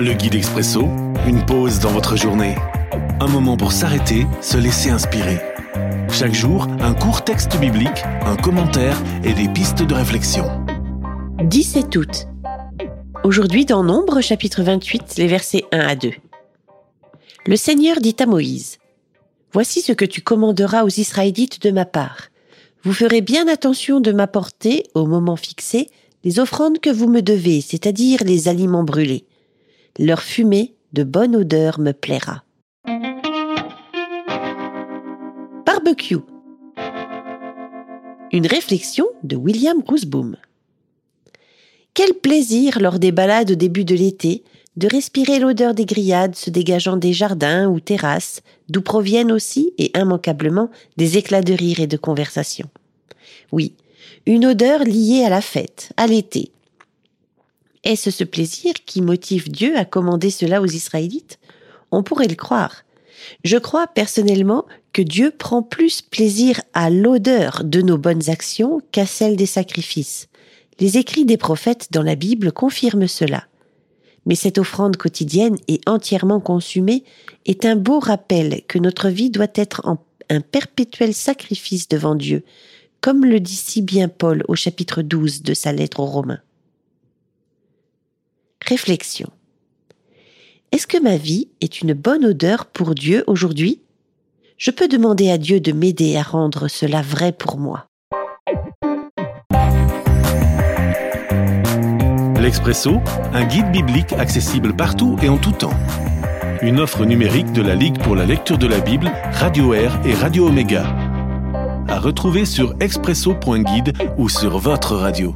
Le guide expresso, une pause dans votre journée. Un moment pour s'arrêter, se laisser inspirer. Chaque jour, un court texte biblique, un commentaire et des pistes de réflexion. 17 août. Aujourd'hui dans Nombre chapitre 28, les versets 1 à 2. Le Seigneur dit à Moïse, Voici ce que tu commanderas aux Israélites de ma part. Vous ferez bien attention de m'apporter, au moment fixé, les offrandes que vous me devez, c'est-à-dire les aliments brûlés leur fumée de bonne odeur me plaira. Barbecue. Une réflexion de William Gooseboom. Quel plaisir lors des balades au début de l'été de respirer l'odeur des grillades se dégageant des jardins ou terrasses, d'où proviennent aussi et immanquablement des éclats de rire et de conversation. Oui, une odeur liée à la fête, à l'été, est-ce ce plaisir qui motive Dieu à commander cela aux Israélites? On pourrait le croire. Je crois personnellement que Dieu prend plus plaisir à l'odeur de nos bonnes actions qu'à celle des sacrifices. Les écrits des prophètes dans la Bible confirment cela. Mais cette offrande quotidienne et entièrement consumée est un beau rappel que notre vie doit être un perpétuel sacrifice devant Dieu, comme le dit si bien Paul au chapitre 12 de sa lettre aux Romains. Réflexion. Est-ce que ma vie est une bonne odeur pour Dieu aujourd'hui? Je peux demander à Dieu de m'aider à rendre cela vrai pour moi. L'Expresso, un guide biblique accessible partout et en tout temps. Une offre numérique de la Ligue pour la lecture de la Bible, Radio Air et Radio Omega. À retrouver sur expresso.guide ou sur votre radio.